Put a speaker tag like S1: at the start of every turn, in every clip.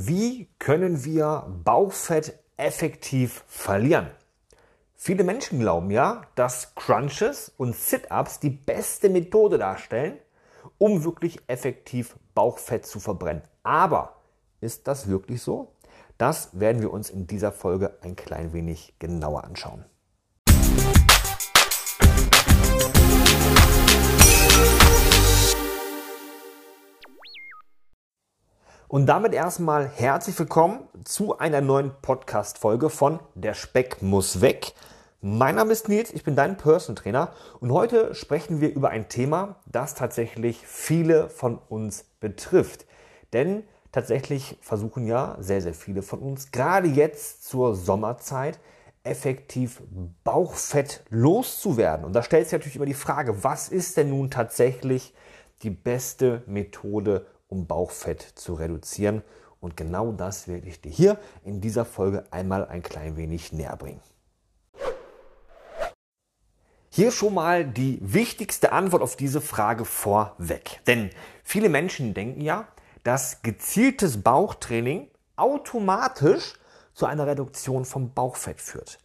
S1: Wie können wir Bauchfett effektiv verlieren? Viele Menschen glauben ja, dass Crunches und Sit-ups die beste Methode darstellen, um wirklich effektiv Bauchfett zu verbrennen. Aber ist das wirklich so? Das werden wir uns in dieser Folge ein klein wenig genauer anschauen. Und damit erstmal herzlich willkommen zu einer neuen Podcast-Folge von Der Speck muss weg. Mein Name ist Nils, ich bin dein Person Trainer und heute sprechen wir über ein Thema, das tatsächlich viele von uns betrifft. Denn tatsächlich versuchen ja sehr, sehr viele von uns gerade jetzt zur Sommerzeit effektiv Bauchfett loszuwerden. Und da stellt sich natürlich immer die Frage, was ist denn nun tatsächlich die beste Methode, um Bauchfett zu reduzieren. Und genau das werde ich dir hier in dieser Folge einmal ein klein wenig näher bringen. Hier schon mal die wichtigste Antwort auf diese Frage vorweg. Denn viele Menschen denken ja, dass gezieltes Bauchtraining automatisch zu einer Reduktion vom Bauchfett führt.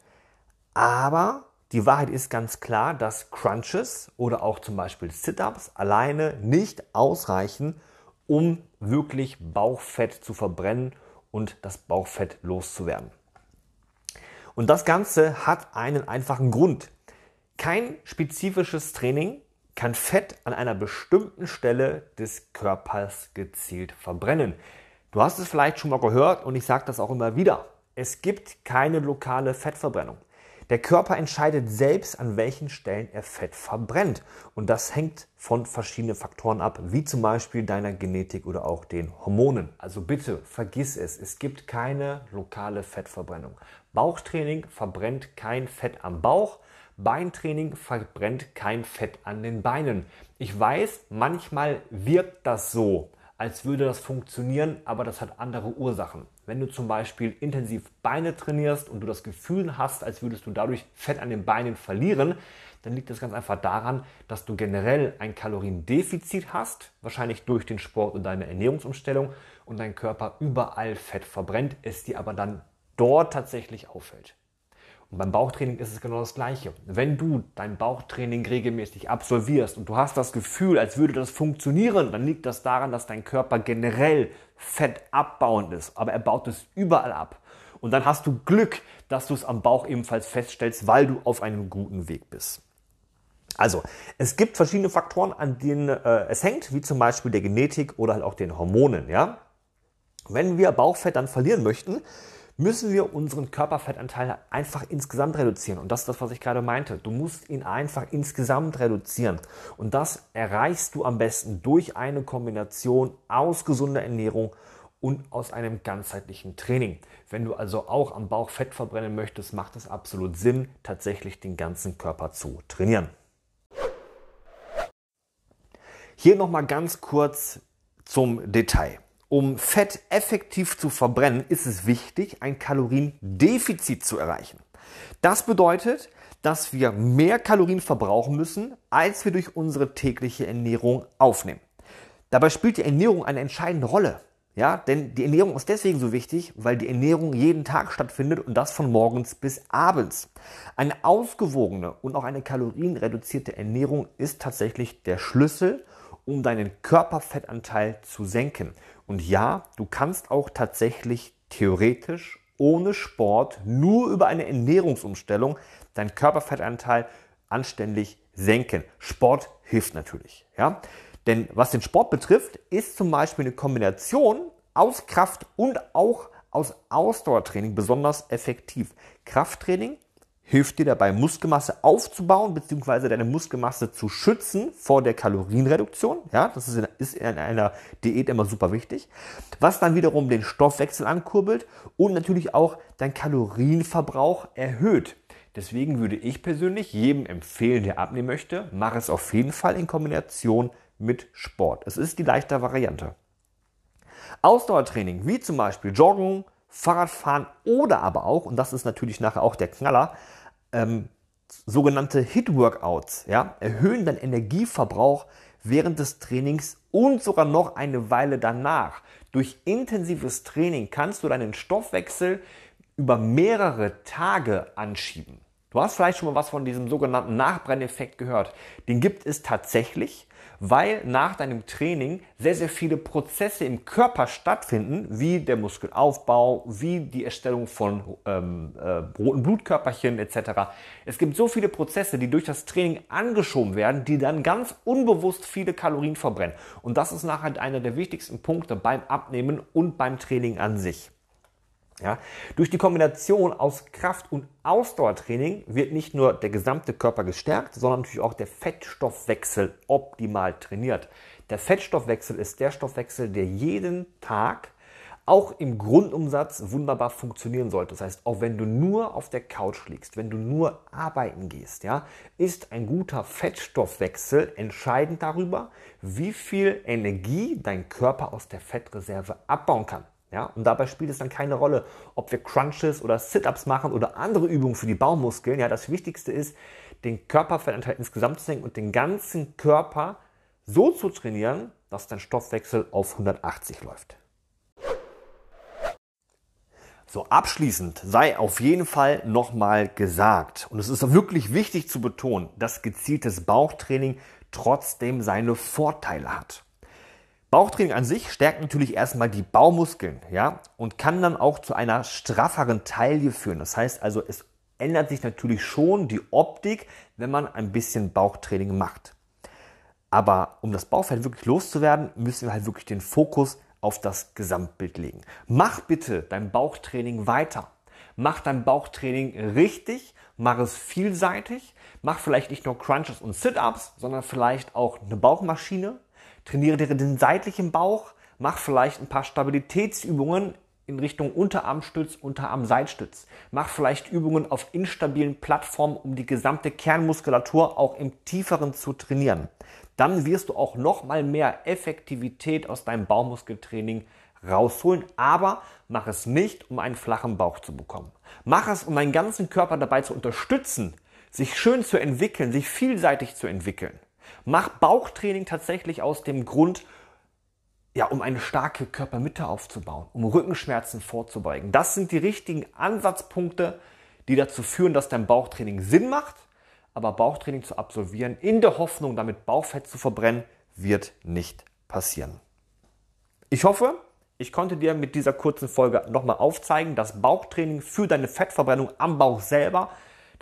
S1: Aber die Wahrheit ist ganz klar, dass Crunches oder auch zum Beispiel Sit-ups alleine nicht ausreichen, um wirklich Bauchfett zu verbrennen und das Bauchfett loszuwerden. Und das Ganze hat einen einfachen Grund. Kein spezifisches Training kann Fett an einer bestimmten Stelle des Körpers gezielt verbrennen. Du hast es vielleicht schon mal gehört und ich sage das auch immer wieder. Es gibt keine lokale Fettverbrennung. Der Körper entscheidet selbst, an welchen Stellen er Fett verbrennt. Und das hängt von verschiedenen Faktoren ab, wie zum Beispiel deiner Genetik oder auch den Hormonen. Also bitte vergiss es, es gibt keine lokale Fettverbrennung. Bauchtraining verbrennt kein Fett am Bauch. Beintraining verbrennt kein Fett an den Beinen. Ich weiß, manchmal wirkt das so, als würde das funktionieren, aber das hat andere Ursachen. Wenn du zum Beispiel intensiv Beine trainierst und du das Gefühl hast, als würdest du dadurch Fett an den Beinen verlieren, dann liegt das ganz einfach daran, dass du generell ein Kaloriendefizit hast, wahrscheinlich durch den Sport und deine Ernährungsumstellung und dein Körper überall Fett verbrennt, es dir aber dann dort tatsächlich auffällt. Und beim Bauchtraining ist es genau das Gleiche. Wenn du dein Bauchtraining regelmäßig absolvierst und du hast das Gefühl, als würde das funktionieren, dann liegt das daran, dass dein Körper generell Fett abbauend ist. Aber er baut es überall ab. Und dann hast du Glück, dass du es am Bauch ebenfalls feststellst, weil du auf einem guten Weg bist. Also, es gibt verschiedene Faktoren, an denen äh, es hängt, wie zum Beispiel der Genetik oder halt auch den Hormonen. Ja? Wenn wir Bauchfett dann verlieren möchten, müssen wir unseren Körperfettanteil einfach insgesamt reduzieren. Und das ist das, was ich gerade meinte. Du musst ihn einfach insgesamt reduzieren. Und das erreichst du am besten durch eine Kombination aus gesunder Ernährung und aus einem ganzheitlichen Training. Wenn du also auch am Bauch Fett verbrennen möchtest, macht es absolut Sinn, tatsächlich den ganzen Körper zu trainieren. Hier nochmal ganz kurz zum Detail. Um Fett effektiv zu verbrennen, ist es wichtig, ein Kaloriendefizit zu erreichen. Das bedeutet, dass wir mehr Kalorien verbrauchen müssen, als wir durch unsere tägliche Ernährung aufnehmen. Dabei spielt die Ernährung eine entscheidende Rolle. Ja, denn die Ernährung ist deswegen so wichtig, weil die Ernährung jeden Tag stattfindet und das von morgens bis abends. Eine ausgewogene und auch eine kalorienreduzierte Ernährung ist tatsächlich der Schlüssel, um deinen Körperfettanteil zu senken. Und ja, du kannst auch tatsächlich theoretisch ohne Sport, nur über eine Ernährungsumstellung, deinen Körperfettanteil anständig senken. Sport hilft natürlich. Ja? Denn was den Sport betrifft, ist zum Beispiel eine Kombination aus Kraft und auch aus Ausdauertraining besonders effektiv. Krafttraining hilft dir dabei, Muskelmasse aufzubauen bzw. deine Muskelmasse zu schützen vor der Kalorienreduktion. Ja, das ist in, ist in einer Diät immer super wichtig. Was dann wiederum den Stoffwechsel ankurbelt und natürlich auch dein Kalorienverbrauch erhöht. Deswegen würde ich persönlich jedem empfehlen, der abnehmen möchte, mach es auf jeden Fall in Kombination mit Sport. Es ist die leichte Variante. Ausdauertraining, wie zum Beispiel Joggen, Fahrradfahren oder aber auch, und das ist natürlich nachher auch der Knaller, ähm, sogenannte Hit-Workouts ja, erhöhen deinen Energieverbrauch während des Trainings und sogar noch eine Weile danach. Durch intensives Training kannst du deinen Stoffwechsel über mehrere Tage anschieben. Du hast vielleicht schon mal was von diesem sogenannten Nachbrenneffekt gehört. Den gibt es tatsächlich, weil nach deinem Training sehr, sehr viele Prozesse im Körper stattfinden, wie der Muskelaufbau, wie die Erstellung von ähm, äh, roten Blutkörperchen etc. Es gibt so viele Prozesse, die durch das Training angeschoben werden, die dann ganz unbewusst viele Kalorien verbrennen. Und das ist nachher einer der wichtigsten Punkte beim Abnehmen und beim Training an sich. Ja, durch die Kombination aus Kraft- und Ausdauertraining wird nicht nur der gesamte Körper gestärkt, sondern natürlich auch der Fettstoffwechsel optimal trainiert. Der Fettstoffwechsel ist der Stoffwechsel, der jeden Tag auch im Grundumsatz wunderbar funktionieren sollte. Das heißt, auch wenn du nur auf der Couch liegst, wenn du nur arbeiten gehst, ja, ist ein guter Fettstoffwechsel entscheidend darüber, wie viel Energie dein Körper aus der Fettreserve abbauen kann. Ja, und dabei spielt es dann keine Rolle, ob wir Crunches oder Sit-Ups machen oder andere Übungen für die Bauchmuskeln. Ja, das Wichtigste ist, den Körperfettanteil insgesamt zu senken und den ganzen Körper so zu trainieren, dass dein Stoffwechsel auf 180 läuft. So, abschließend sei auf jeden Fall nochmal gesagt, und es ist wirklich wichtig zu betonen, dass gezieltes Bauchtraining trotzdem seine Vorteile hat. Bauchtraining an sich stärkt natürlich erstmal die Baumuskeln, ja, und kann dann auch zu einer strafferen Taille führen. Das heißt also, es ändert sich natürlich schon die Optik, wenn man ein bisschen Bauchtraining macht. Aber um das Bauchfett wirklich loszuwerden, müssen wir halt wirklich den Fokus auf das Gesamtbild legen. Mach bitte dein Bauchtraining weiter. Mach dein Bauchtraining richtig, mach es vielseitig, mach vielleicht nicht nur Crunches und Sit-Ups, sondern vielleicht auch eine Bauchmaschine, Trainiere dir den seitlichen Bauch, mach vielleicht ein paar Stabilitätsübungen in Richtung Unterarmstütz, Unterarm-Seitstütz. Mach vielleicht Übungen auf instabilen Plattformen, um die gesamte Kernmuskulatur auch im tieferen zu trainieren. Dann wirst du auch noch mal mehr Effektivität aus deinem Bauchmuskeltraining rausholen, aber mach es nicht, um einen flachen Bauch zu bekommen. Mach es, um deinen ganzen Körper dabei zu unterstützen, sich schön zu entwickeln, sich vielseitig zu entwickeln. Mach Bauchtraining tatsächlich aus dem Grund, ja, um eine starke Körpermitte aufzubauen, um Rückenschmerzen vorzubeugen. Das sind die richtigen Ansatzpunkte, die dazu führen, dass dein Bauchtraining Sinn macht. Aber Bauchtraining zu absolvieren, in der Hoffnung, damit Bauchfett zu verbrennen, wird nicht passieren. Ich hoffe, ich konnte dir mit dieser kurzen Folge nochmal aufzeigen, dass Bauchtraining für deine Fettverbrennung am Bauch selber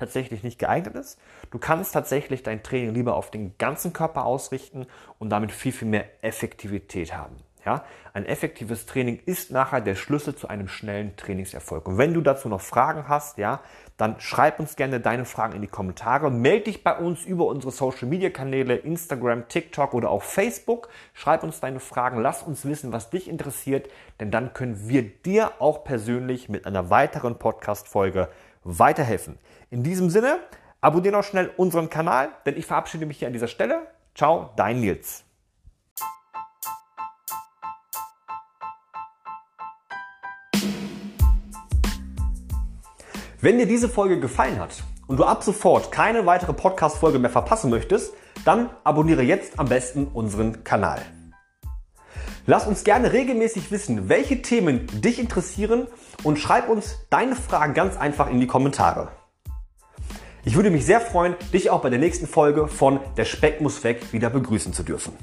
S1: tatsächlich nicht geeignet ist. Du kannst tatsächlich dein Training lieber auf den ganzen Körper ausrichten und damit viel, viel mehr Effektivität haben. Ja, ein effektives Training ist nachher der Schlüssel zu einem schnellen Trainingserfolg. Und wenn du dazu noch Fragen hast, ja, dann schreib uns gerne deine Fragen in die Kommentare. Melde dich bei uns über unsere Social Media Kanäle, Instagram, TikTok oder auch Facebook. Schreib uns deine Fragen, lass uns wissen, was dich interessiert, denn dann können wir dir auch persönlich mit einer weiteren Podcast Folge weiterhelfen. In diesem Sinne, abonniere noch schnell unseren Kanal, denn ich verabschiede mich hier an dieser Stelle. Ciao, dein Nils. Wenn dir diese Folge gefallen hat und du ab sofort keine weitere Podcast-Folge mehr verpassen möchtest, dann abonniere jetzt am besten unseren Kanal. Lass uns gerne regelmäßig wissen, welche Themen dich interessieren und schreib uns deine Fragen ganz einfach in die Kommentare. Ich würde mich sehr freuen, dich auch bei der nächsten Folge von Der Speck muss weg wieder begrüßen zu dürfen.